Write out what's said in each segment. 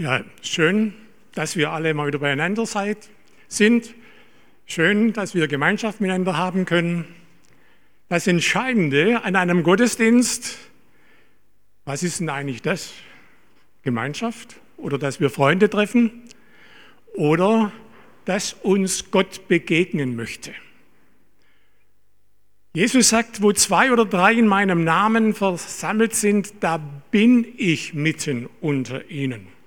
Ja, schön, dass wir alle mal wieder beieinander seid, sind. Schön, dass wir Gemeinschaft miteinander haben können. Das Entscheidende an einem Gottesdienst, was ist denn eigentlich das? Gemeinschaft oder dass wir Freunde treffen oder dass uns Gott begegnen möchte. Jesus sagt, wo zwei oder drei in meinem Namen versammelt sind, da bin ich mitten unter ihnen.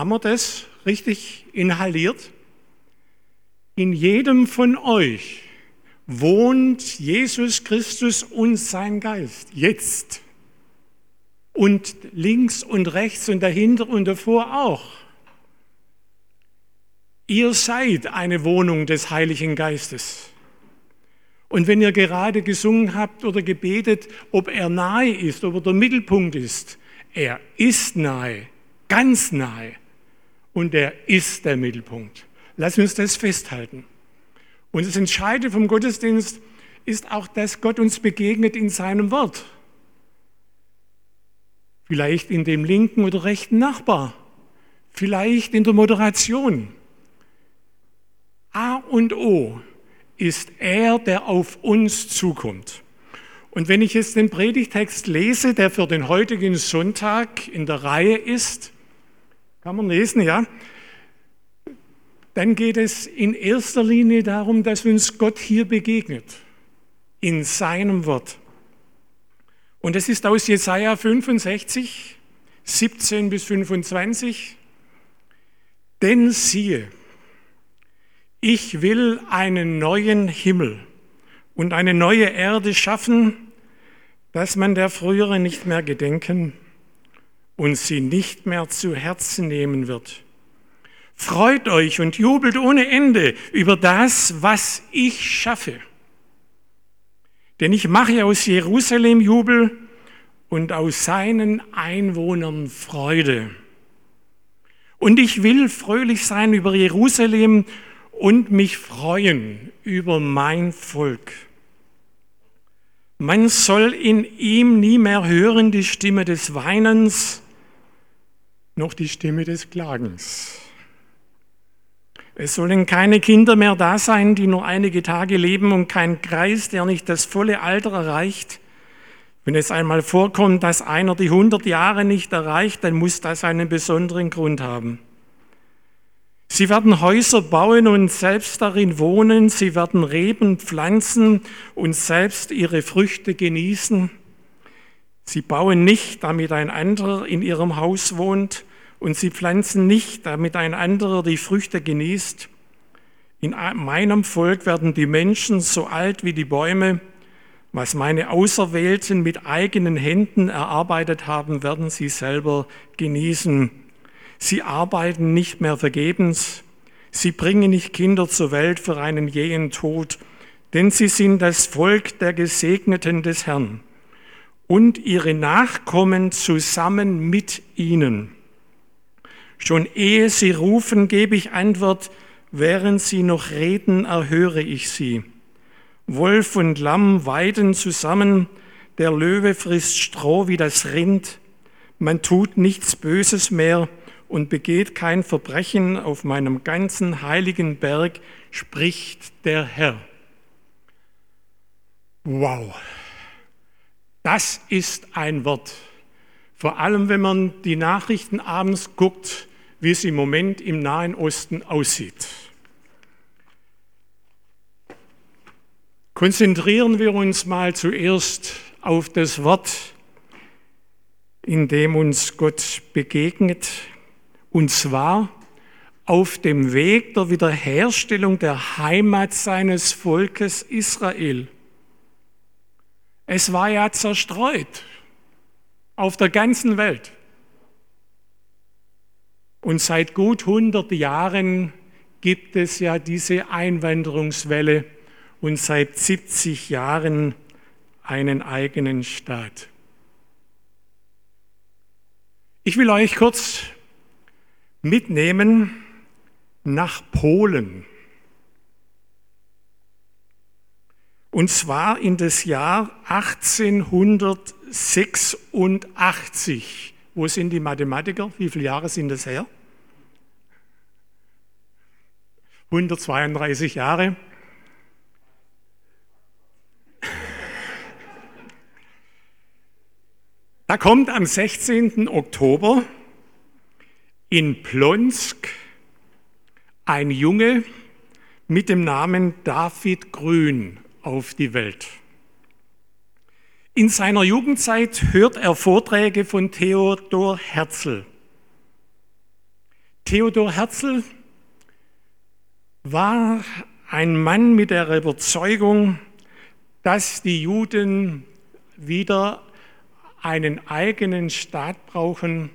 Haben wir das richtig inhaliert? In jedem von euch wohnt Jesus Christus und sein Geist jetzt. Und links und rechts und dahinter und davor auch. Ihr seid eine Wohnung des Heiligen Geistes. Und wenn ihr gerade gesungen habt oder gebetet, ob er nahe ist, ob er der Mittelpunkt ist, er ist nahe, ganz nahe. Und er ist der Mittelpunkt. Lass uns das festhalten. Und das Entscheidende vom Gottesdienst ist auch, dass Gott uns begegnet in seinem Wort. Vielleicht in dem linken oder rechten Nachbar. Vielleicht in der Moderation. A und O ist er, der auf uns zukommt. Und wenn ich jetzt den Predigtext lese, der für den heutigen Sonntag in der Reihe ist, kann man lesen, ja, dann geht es in erster Linie darum, dass uns Gott hier begegnet, in seinem Wort. Und es ist aus Jesaja 65, 17 bis 25. Denn siehe, ich will einen neuen Himmel und eine neue Erde schaffen, dass man der früheren nicht mehr gedenken und sie nicht mehr zu Herzen nehmen wird. Freut euch und jubelt ohne Ende über das, was ich schaffe. Denn ich mache aus Jerusalem Jubel und aus seinen Einwohnern Freude. Und ich will fröhlich sein über Jerusalem und mich freuen über mein Volk. Man soll in ihm nie mehr hören die Stimme des Weinens, noch die Stimme des Klagens. Es sollen keine Kinder mehr da sein, die nur einige Tage leben und kein Kreis, der nicht das volle Alter erreicht. Wenn es einmal vorkommt, dass einer die 100 Jahre nicht erreicht, dann muss das einen besonderen Grund haben. Sie werden Häuser bauen und selbst darin wohnen. Sie werden Reben pflanzen und selbst ihre Früchte genießen. Sie bauen nicht, damit ein anderer in ihrem Haus wohnt. Und sie pflanzen nicht, damit ein anderer die Früchte genießt. In meinem Volk werden die Menschen so alt wie die Bäume. Was meine Auserwählten mit eigenen Händen erarbeitet haben, werden sie selber genießen. Sie arbeiten nicht mehr vergebens. Sie bringen nicht Kinder zur Welt für einen jähen Tod, denn sie sind das Volk der Gesegneten des Herrn und ihre Nachkommen zusammen mit ihnen. Schon ehe sie rufen, gebe ich Antwort, während sie noch reden, erhöre ich sie. Wolf und Lamm weiden zusammen, der Löwe frisst Stroh wie das Rind, man tut nichts Böses mehr, und begeht kein Verbrechen auf meinem ganzen heiligen Berg, spricht der Herr. Wow, das ist ein Wort. Vor allem, wenn man die Nachrichten abends guckt, wie es im Moment im Nahen Osten aussieht. Konzentrieren wir uns mal zuerst auf das Wort, in dem uns Gott begegnet, und zwar auf dem Weg der Wiederherstellung der Heimat seines Volkes Israel. Es war ja zerstreut auf der ganzen Welt. Und seit gut 100 Jahren gibt es ja diese Einwanderungswelle und seit 70 Jahren einen eigenen Staat. Ich will euch kurz mitnehmen nach Polen. Und zwar in das Jahr 1886, wo sind die Mathematiker? Wie viele Jahre sind das her? 132 Jahre. Da kommt am 16. Oktober in Plonsk ein Junge mit dem Namen David Grün auf die Welt. In seiner Jugendzeit hört er Vorträge von Theodor Herzl. Theodor Herzl war ein Mann mit der Überzeugung, dass die Juden wieder einen eigenen Staat brauchen,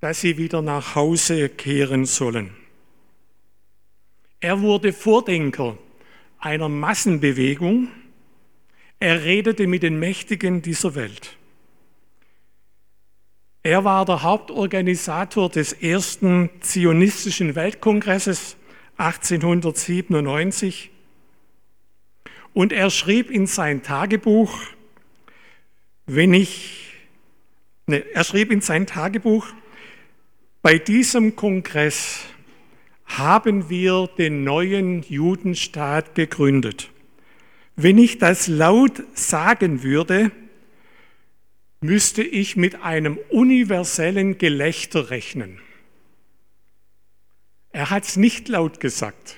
dass sie wieder nach Hause kehren sollen. Er wurde Vordenker einer Massenbewegung. Er redete mit den Mächtigen dieser Welt. Er war der Hauptorganisator des ersten zionistischen Weltkongresses 1897 und er schrieb in sein Tagebuch, wenn ich, ne, er schrieb in sein Tagebuch, bei diesem Kongress haben wir den neuen Judenstaat gegründet. Wenn ich das laut sagen würde, müsste ich mit einem universellen Gelächter rechnen. Er hat es nicht laut gesagt.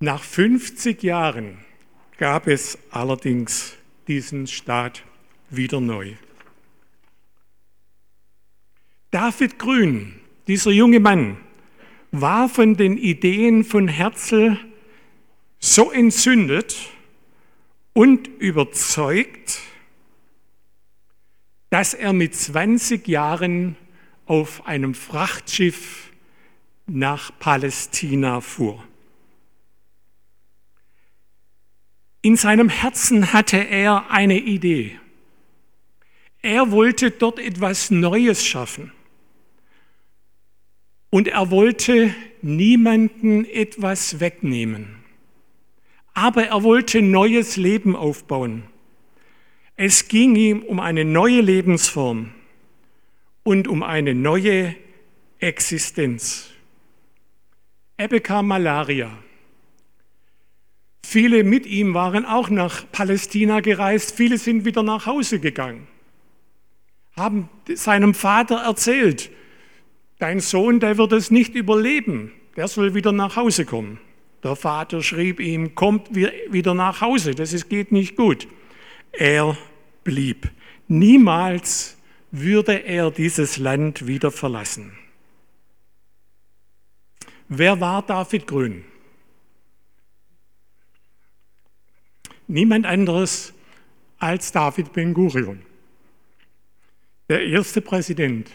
Nach 50 Jahren gab es allerdings diesen Staat wieder neu. David Grün, dieser junge Mann, war von den Ideen von Herzl so entzündet und überzeugt, dass er mit 20 Jahren auf einem Frachtschiff nach Palästina fuhr. In seinem Herzen hatte er eine Idee. Er wollte dort etwas Neues schaffen. Und er wollte niemanden etwas wegnehmen. Aber er wollte neues Leben aufbauen. Es ging ihm um eine neue Lebensform und um eine neue Existenz. Er bekam Malaria. Viele mit ihm waren auch nach Palästina gereist, viele sind wieder nach Hause gegangen, haben seinem Vater erzählt, dein Sohn, der wird es nicht überleben, der soll wieder nach Hause kommen. Der Vater schrieb ihm, kommt wieder nach Hause, das geht nicht gut. Er blieb. Niemals würde er dieses Land wieder verlassen. Wer war David Grün? Niemand anderes als David Ben-Gurion, der erste Präsident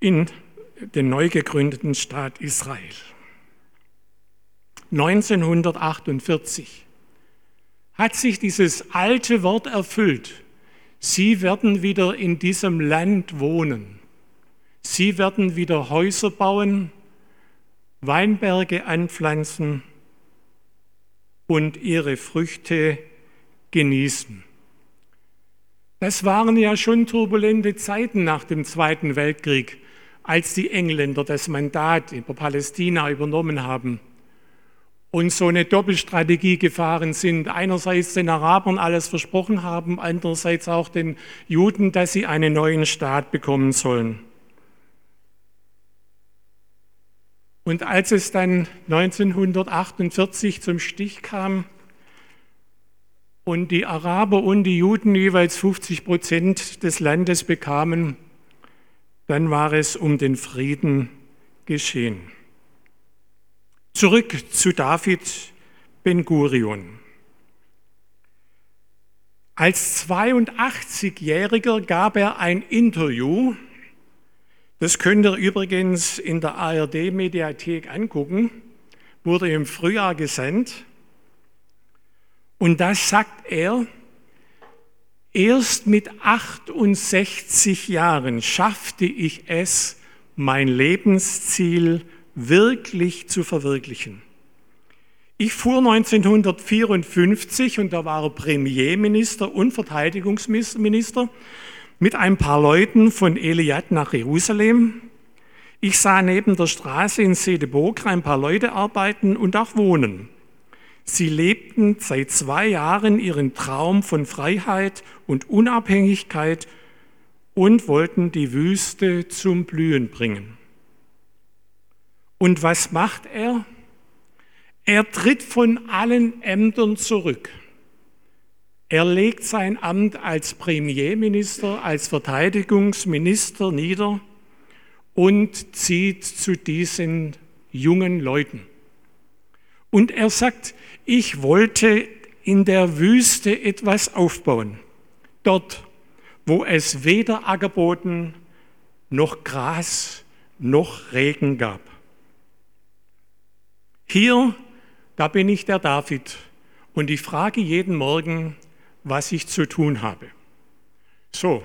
in den neu gegründeten Staat Israel. 1948 hat sich dieses alte Wort erfüllt. Sie werden wieder in diesem Land wohnen. Sie werden wieder Häuser bauen, Weinberge anpflanzen und ihre Früchte genießen. Das waren ja schon turbulente Zeiten nach dem Zweiten Weltkrieg als die Engländer das Mandat über Palästina übernommen haben und so eine Doppelstrategie gefahren sind. Einerseits den Arabern alles versprochen haben, andererseits auch den Juden, dass sie einen neuen Staat bekommen sollen. Und als es dann 1948 zum Stich kam und die Araber und die Juden jeweils 50 Prozent des Landes bekamen, dann war es um den Frieden geschehen. Zurück zu David Ben Gurion. Als 82-Jähriger gab er ein Interview, das könnt ihr übrigens in der ARD-Mediathek angucken, wurde im Frühjahr gesendet. Und da sagt er, Erst mit 68 Jahren schaffte ich es, mein Lebensziel wirklich zu verwirklichen. Ich fuhr 1954, und da war er Premierminister und Verteidigungsminister, mit ein paar Leuten von Eliad nach Jerusalem. Ich sah neben der Straße in Sedeburg ein paar Leute arbeiten und auch wohnen. Sie lebten seit zwei Jahren ihren Traum von Freiheit und Unabhängigkeit und wollten die Wüste zum Blühen bringen. Und was macht er? Er tritt von allen Ämtern zurück. Er legt sein Amt als Premierminister, als Verteidigungsminister nieder und zieht zu diesen jungen Leuten. Und er sagt, ich wollte in der Wüste etwas aufbauen. Dort, wo es weder Ackerboden noch Gras noch Regen gab. Hier, da bin ich der David und ich frage jeden Morgen, was ich zu tun habe. So,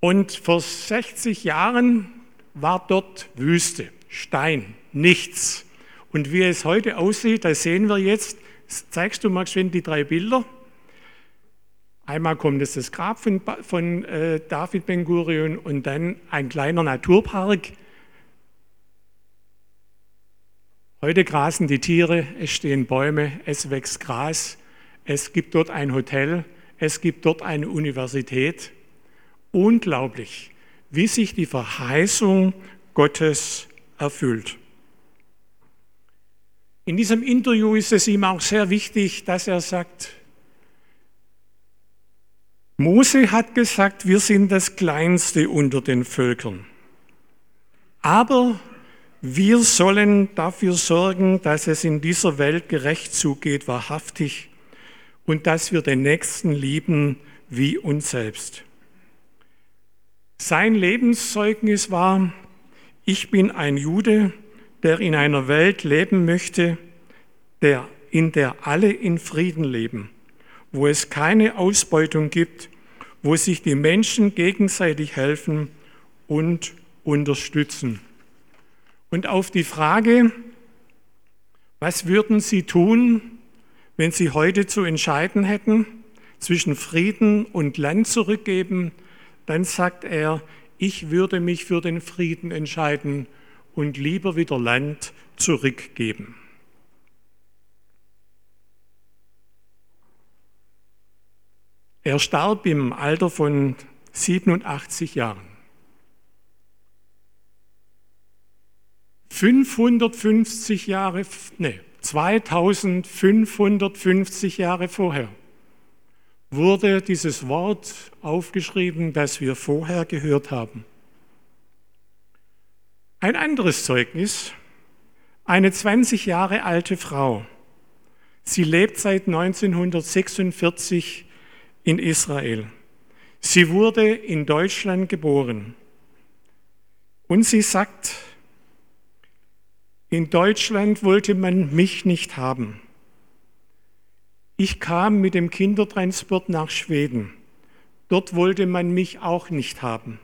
und vor 60 Jahren war dort Wüste, Stein, nichts. Und wie es heute aussieht, das sehen wir jetzt. Zeigst du mal schön die drei Bilder? Einmal kommt es das Grab von, von äh, David Ben Gurion und dann ein kleiner Naturpark. Heute grasen die Tiere, es stehen Bäume, es wächst Gras, es gibt dort ein Hotel, es gibt dort eine Universität. Unglaublich, wie sich die Verheißung Gottes erfüllt. In diesem Interview ist es ihm auch sehr wichtig, dass er sagt, Mose hat gesagt, wir sind das Kleinste unter den Völkern. Aber wir sollen dafür sorgen, dass es in dieser Welt gerecht zugeht, wahrhaftig, und dass wir den Nächsten lieben wie uns selbst. Sein Lebenszeugnis war, ich bin ein Jude, der in einer Welt leben möchte, der, in der alle in Frieden leben, wo es keine Ausbeutung gibt, wo sich die Menschen gegenseitig helfen und unterstützen. Und auf die Frage, was würden Sie tun, wenn Sie heute zu entscheiden hätten zwischen Frieden und Land zurückgeben, dann sagt er, ich würde mich für den Frieden entscheiden und lieber wieder Land zurückgeben. Er starb im Alter von 87 Jahren. 550 Jahre, nee, 2550 Jahre vorher wurde dieses Wort aufgeschrieben, das wir vorher gehört haben. Ein anderes Zeugnis, eine 20 Jahre alte Frau. Sie lebt seit 1946 in Israel. Sie wurde in Deutschland geboren. Und sie sagt, in Deutschland wollte man mich nicht haben. Ich kam mit dem Kindertransport nach Schweden. Dort wollte man mich auch nicht haben.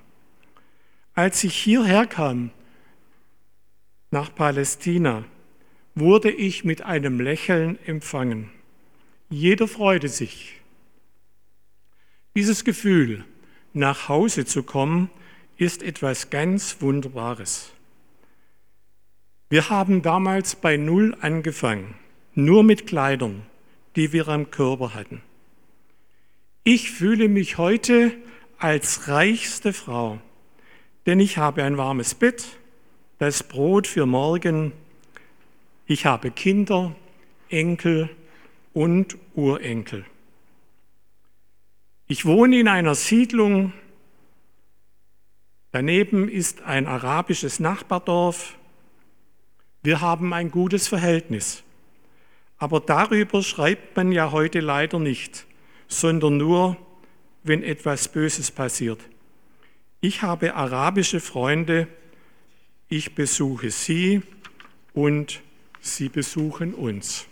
Als ich hierher kam, nach Palästina, wurde ich mit einem Lächeln empfangen. Jeder freute sich. Dieses Gefühl, nach Hause zu kommen, ist etwas ganz Wunderbares. Wir haben damals bei Null angefangen, nur mit Kleidern, die wir am Körper hatten. Ich fühle mich heute als reichste Frau, denn ich habe ein warmes Bett, das Brot für morgen. Ich habe Kinder, Enkel und Urenkel. Ich wohne in einer Siedlung. Daneben ist ein arabisches Nachbardorf. Wir haben ein gutes Verhältnis. Aber darüber schreibt man ja heute leider nicht, sondern nur, wenn etwas Böses passiert. Ich habe arabische Freunde, ich besuche sie und sie besuchen uns.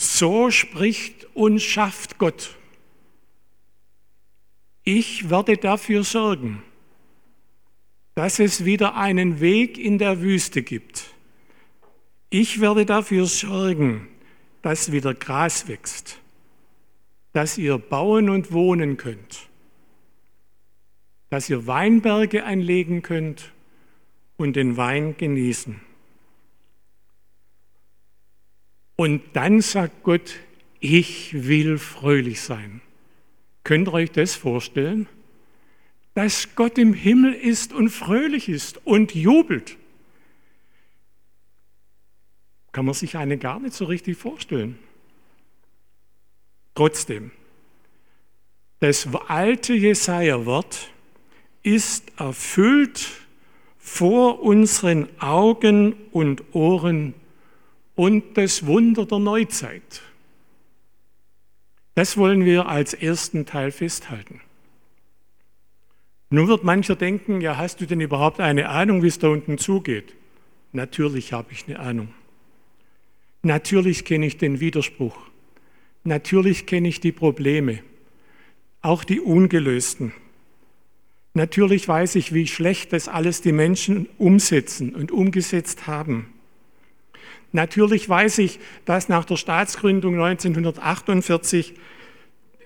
So spricht und schafft Gott. Ich werde dafür sorgen, dass es wieder einen Weg in der Wüste gibt, ich werde dafür sorgen, dass wieder Gras wächst, dass ihr bauen und wohnen könnt, dass ihr Weinberge einlegen könnt und den Wein genießen. Und dann sagt Gott, ich will fröhlich sein. Könnt ihr euch das vorstellen? Dass Gott im Himmel ist und fröhlich ist und jubelt. Kann man sich eine gar nicht so richtig vorstellen. Trotzdem, das alte Jesaja-Wort ist erfüllt vor unseren Augen und Ohren und das Wunder der Neuzeit. Das wollen wir als ersten Teil festhalten. Nun wird mancher denken, ja, hast du denn überhaupt eine Ahnung, wie es da unten zugeht? Natürlich habe ich eine Ahnung. Natürlich kenne ich den Widerspruch. Natürlich kenne ich die Probleme, auch die ungelösten. Natürlich weiß ich, wie schlecht das alles die Menschen umsetzen und umgesetzt haben. Natürlich weiß ich, dass nach der Staatsgründung 1948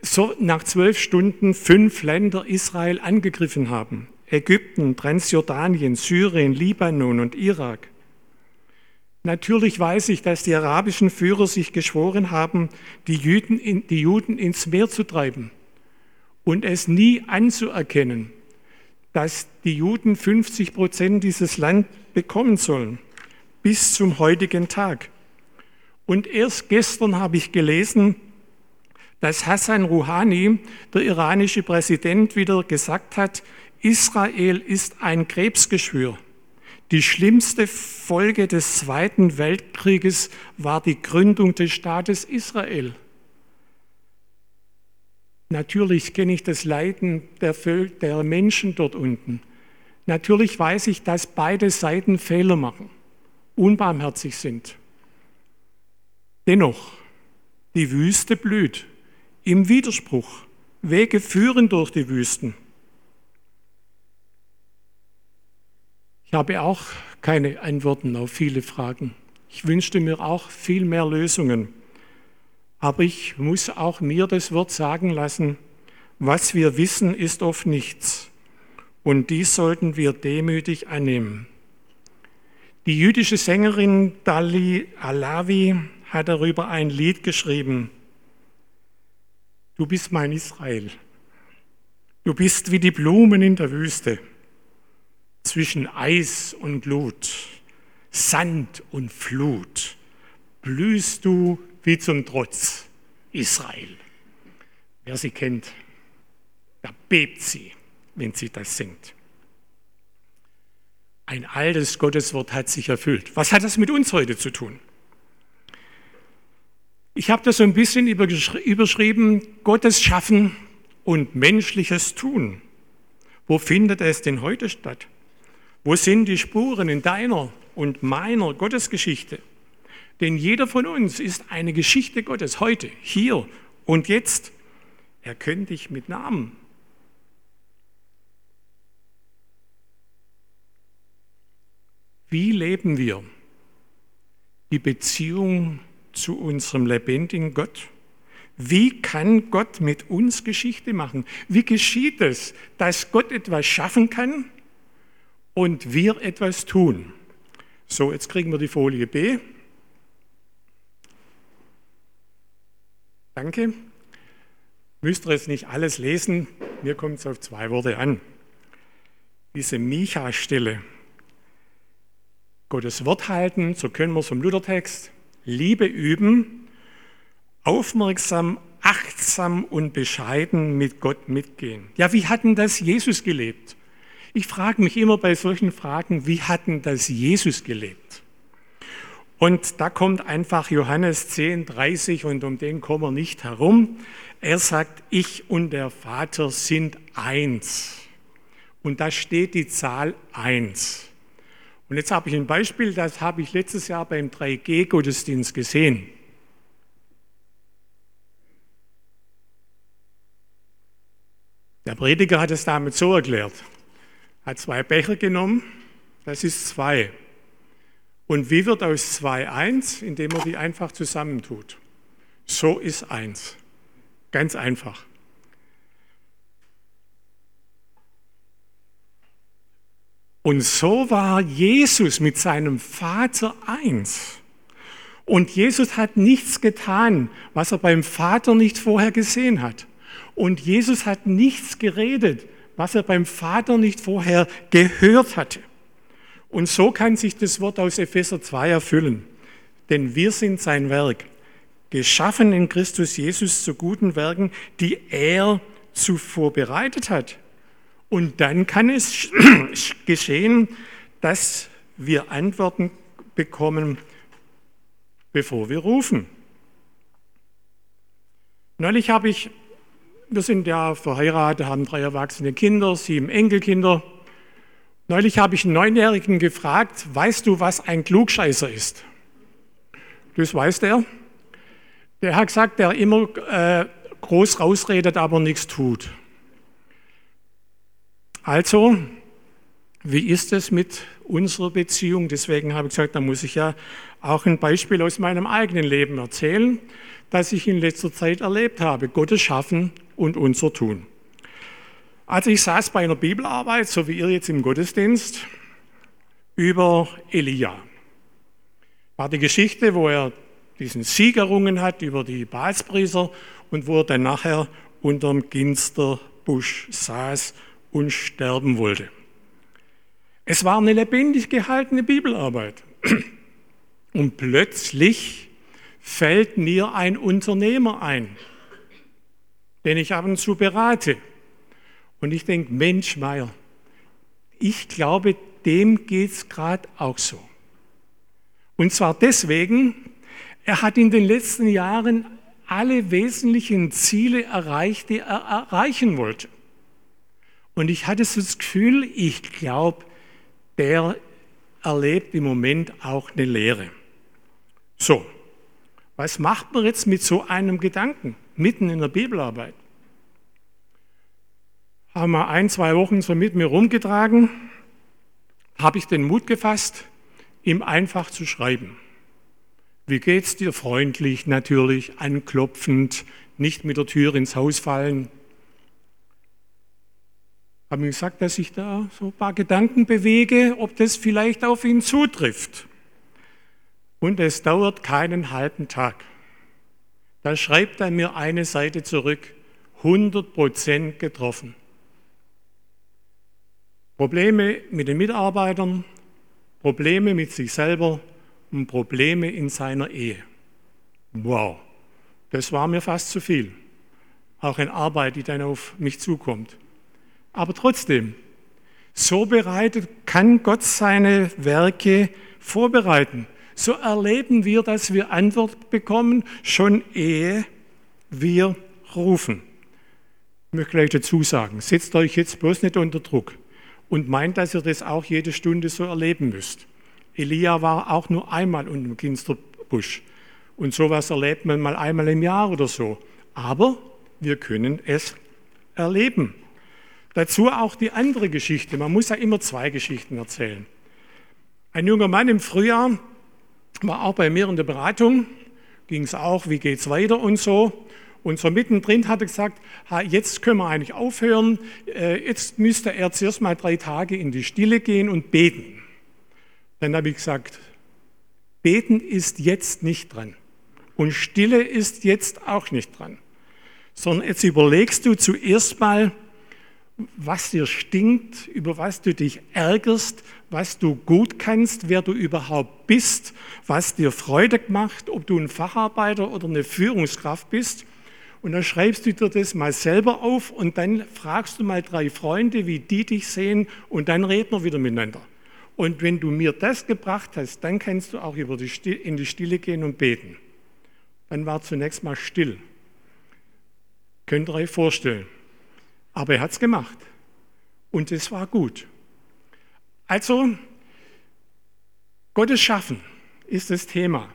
so nach zwölf Stunden fünf Länder Israel angegriffen haben. Ägypten, Transjordanien, Syrien, Libanon und Irak. Natürlich weiß ich, dass die arabischen Führer sich geschworen haben, die Juden, in, die Juden ins Meer zu treiben und es nie anzuerkennen, dass die Juden 50 Prozent dieses Land bekommen sollen bis zum heutigen Tag. Und erst gestern habe ich gelesen, dass Hassan Rouhani, der iranische Präsident, wieder gesagt hat, Israel ist ein Krebsgeschwür. Die schlimmste Folge des Zweiten Weltkrieges war die Gründung des Staates Israel. Natürlich kenne ich das Leiden der, der Menschen dort unten. Natürlich weiß ich, dass beide Seiten Fehler machen unbarmherzig sind. Dennoch, die Wüste blüht im Widerspruch. Wege führen durch die Wüsten. Ich habe auch keine Antworten auf viele Fragen. Ich wünschte mir auch viel mehr Lösungen. Aber ich muss auch mir das Wort sagen lassen, was wir wissen, ist oft nichts. Und dies sollten wir demütig annehmen. Die jüdische Sängerin Dali Alavi hat darüber ein Lied geschrieben. Du bist mein Israel. Du bist wie die Blumen in der Wüste, zwischen Eis und Glut, Sand und Flut, blühst du wie zum Trotz, Israel. Wer sie kennt, da bebt sie, wenn sie das singt. Ein altes Gotteswort hat sich erfüllt. Was hat das mit uns heute zu tun? Ich habe das so ein bisschen überschrieben, Gottes Schaffen und menschliches Tun. Wo findet es denn heute statt? Wo sind die Spuren in deiner und meiner Gottesgeschichte? Denn jeder von uns ist eine Geschichte Gottes, heute, hier und jetzt. Er kennt dich mit Namen. Wie leben wir die Beziehung zu unserem lebendigen Gott? Wie kann Gott mit uns Geschichte machen? Wie geschieht es, dass Gott etwas schaffen kann und wir etwas tun? So, jetzt kriegen wir die Folie B. Danke. Müsst ihr jetzt nicht alles lesen, mir kommt es auf zwei Worte an. Diese Micha-Stelle, Gottes Wort halten, so können wir es vom Luthertext, Liebe üben, aufmerksam, achtsam und bescheiden mit Gott mitgehen. Ja, wie hatten das Jesus gelebt? Ich frage mich immer bei solchen Fragen, wie hatten das Jesus gelebt? Und da kommt einfach Johannes 10, 30 und um den kommen wir nicht herum. Er sagt, ich und der Vater sind eins. Und da steht die Zahl eins. Und jetzt habe ich ein Beispiel, das habe ich letztes Jahr beim 3G-Gottesdienst gesehen. Der Prediger hat es damit so erklärt. Hat zwei Becher genommen, das ist zwei. Und wie wird aus zwei eins? Indem man die einfach zusammentut. So ist eins. Ganz einfach. Und so war Jesus mit seinem Vater eins. Und Jesus hat nichts getan, was er beim Vater nicht vorher gesehen hat. Und Jesus hat nichts geredet, was er beim Vater nicht vorher gehört hatte. Und so kann sich das Wort aus Epheser 2 erfüllen. Denn wir sind sein Werk, geschaffen in Christus Jesus zu guten Werken, die er zuvor bereitet hat. Und dann kann es geschehen, dass wir Antworten bekommen, bevor wir rufen. Neulich habe ich, wir sind ja verheiratet, haben drei erwachsene Kinder, sieben Enkelkinder. Neulich habe ich einen Neunjährigen gefragt, weißt du, was ein Klugscheißer ist? Das weiß der. Der hat gesagt, der immer äh, groß rausredet, aber nichts tut. Also, wie ist es mit unserer Beziehung? Deswegen habe ich gesagt, da muss ich ja auch ein Beispiel aus meinem eigenen Leben erzählen, das ich in letzter Zeit erlebt habe. Gottes Schaffen und unser Tun. Also ich saß bei einer Bibelarbeit, so wie ihr jetzt im Gottesdienst, über Elia. War die Geschichte, wo er diesen Sieg errungen hat über die Baalspriester und wo er dann nachher unterm Ginsterbusch saß und sterben wollte. Es war eine lebendig gehaltene Bibelarbeit. Und plötzlich fällt mir ein Unternehmer ein, den ich ab und zu berate. Und ich denke, Mensch, Meier, ich glaube, dem geht es gerade auch so. Und zwar deswegen, er hat in den letzten Jahren alle wesentlichen Ziele erreicht, die er erreichen wollte. Und ich hatte so das Gefühl, ich glaube, der erlebt im Moment auch eine Lehre. So, was macht man jetzt mit so einem Gedanken mitten in der Bibelarbeit? Haben wir ein, zwei Wochen so mit mir rumgetragen, habe ich den Mut gefasst, ihm einfach zu schreiben. Wie geht's dir? Freundlich, natürlich, anklopfend, nicht mit der Tür ins Haus fallen, habe ihm gesagt, dass ich da so ein paar Gedanken bewege, ob das vielleicht auf ihn zutrifft. Und es dauert keinen halben Tag. Da schreibt er mir eine Seite zurück, 100 Prozent getroffen. Probleme mit den Mitarbeitern, Probleme mit sich selber und Probleme in seiner Ehe. Wow, das war mir fast zu viel. Auch eine Arbeit, die dann auf mich zukommt. Aber trotzdem, so bereitet kann Gott seine Werke vorbereiten. So erleben wir, dass wir Antwort bekommen, schon ehe wir rufen. Ich möchte gleich dazu sagen, setzt euch jetzt bloß nicht unter Druck und meint, dass ihr das auch jede Stunde so erleben müsst. Elia war auch nur einmal unter dem Ginsterbusch. Und sowas erlebt man mal einmal im Jahr oder so. Aber wir können es erleben. Dazu auch die andere Geschichte. Man muss ja immer zwei Geschichten erzählen. Ein junger Mann im Frühjahr war auch bei mir in der Beratung, ging es auch, wie geht es weiter und so. Und so mittendrin hat er gesagt, jetzt können wir eigentlich aufhören, äh, jetzt müsste er zuerst mal drei Tage in die Stille gehen und beten. Dann habe ich gesagt, beten ist jetzt nicht dran. Und Stille ist jetzt auch nicht dran. Sondern jetzt überlegst du zuerst mal, was dir stinkt, über was du dich ärgerst, was du gut kannst, wer du überhaupt bist, was dir Freude macht, ob du ein Facharbeiter oder eine Führungskraft bist. Und dann schreibst du dir das mal selber auf und dann fragst du mal drei Freunde, wie die dich sehen und dann reden wir wieder miteinander. Und wenn du mir das gebracht hast, dann kannst du auch über die in die Stille gehen und beten. Dann war zunächst mal still. Könnt ihr euch vorstellen. Aber er hat es gemacht. Und es war gut. Also, Gottes Schaffen ist das Thema.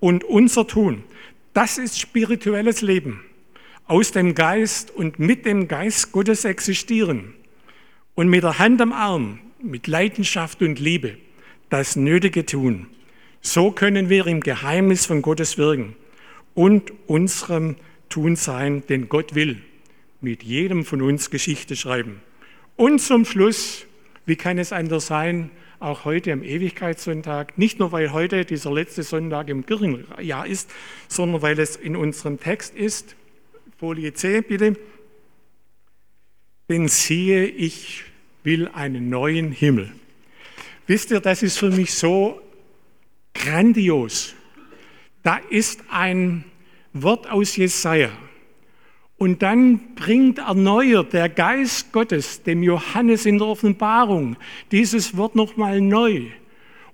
Und unser Tun, das ist spirituelles Leben. Aus dem Geist und mit dem Geist Gottes existieren. Und mit der Hand am Arm, mit Leidenschaft und Liebe, das Nötige tun. So können wir im Geheimnis von Gottes wirken und unserem Tun sein, denn Gott will mit jedem von uns Geschichte schreiben. Und zum Schluss, wie kann es anders sein, auch heute am Ewigkeitssonntag, nicht nur weil heute dieser letzte Sonntag im Kirchenjahr ist, sondern weil es in unserem Text ist, Folie C bitte, denn siehe, ich will einen neuen Himmel. Wisst ihr, das ist für mich so grandios. Da ist ein Wort aus Jesaja. Und dann bringt erneuert der Geist Gottes dem Johannes in der Offenbarung dieses Wort nochmal neu.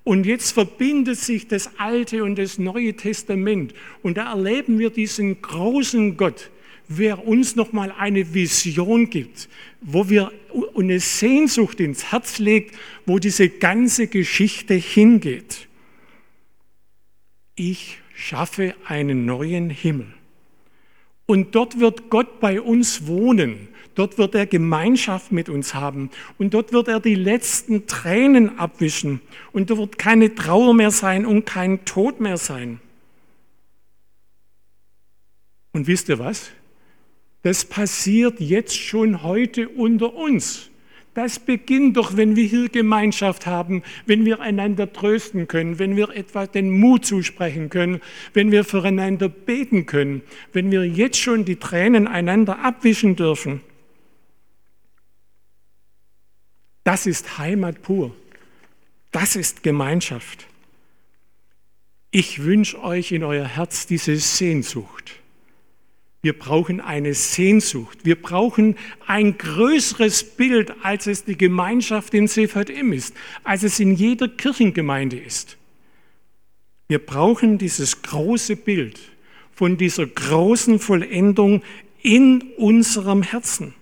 Und jetzt verbindet sich das Alte und das Neue Testament. Und da erleben wir diesen großen Gott, wer uns nochmal eine Vision gibt, wo wir eine Sehnsucht ins Herz legt, wo diese ganze Geschichte hingeht ich schaffe einen neuen Himmel. Und dort wird Gott bei uns wohnen. Dort wird er Gemeinschaft mit uns haben. Und dort wird er die letzten Tränen abwischen. Und da wird keine Trauer mehr sein und kein Tod mehr sein. Und wisst ihr was? Das passiert jetzt schon heute unter uns. Das beginnt doch, wenn wir hier Gemeinschaft haben, wenn wir einander trösten können, wenn wir etwas den Mut zusprechen können, wenn wir füreinander beten können, wenn wir jetzt schon die Tränen einander abwischen dürfen. Das ist Heimat pur. Das ist Gemeinschaft. Ich wünsche euch in euer Herz diese Sehnsucht wir brauchen eine Sehnsucht. Wir brauchen ein größeres Bild, als es die Gemeinschaft in CVM ist, als es in jeder Kirchengemeinde ist. Wir brauchen dieses große Bild von dieser großen Vollendung in unserem Herzen.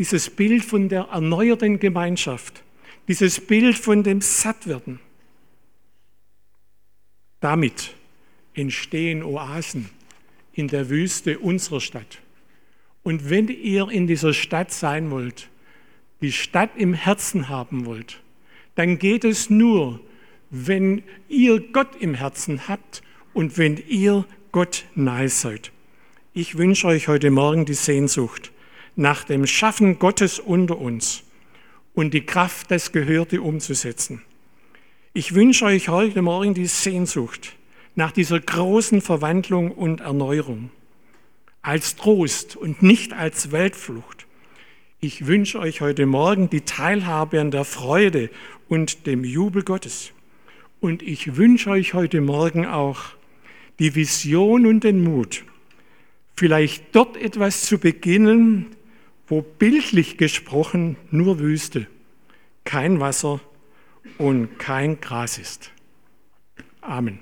Dieses Bild von der erneuerten Gemeinschaft, dieses Bild von dem Sattwerden. Damit entstehen Oasen in der Wüste unserer Stadt. Und wenn ihr in dieser Stadt sein wollt, die Stadt im Herzen haben wollt, dann geht es nur, wenn ihr Gott im Herzen habt und wenn ihr Gott nahe seid. Ich wünsche euch heute Morgen die Sehnsucht nach dem Schaffen Gottes unter uns und die Kraft, das Gehörte umzusetzen. Ich wünsche euch heute Morgen die Sehnsucht nach dieser großen Verwandlung und Erneuerung. Als Trost und nicht als Weltflucht. Ich wünsche euch heute Morgen die Teilhabe an der Freude und dem Jubel Gottes. Und ich wünsche euch heute Morgen auch die Vision und den Mut, vielleicht dort etwas zu beginnen, wo bildlich gesprochen nur Wüste, kein Wasser und kein Gras ist. Amen.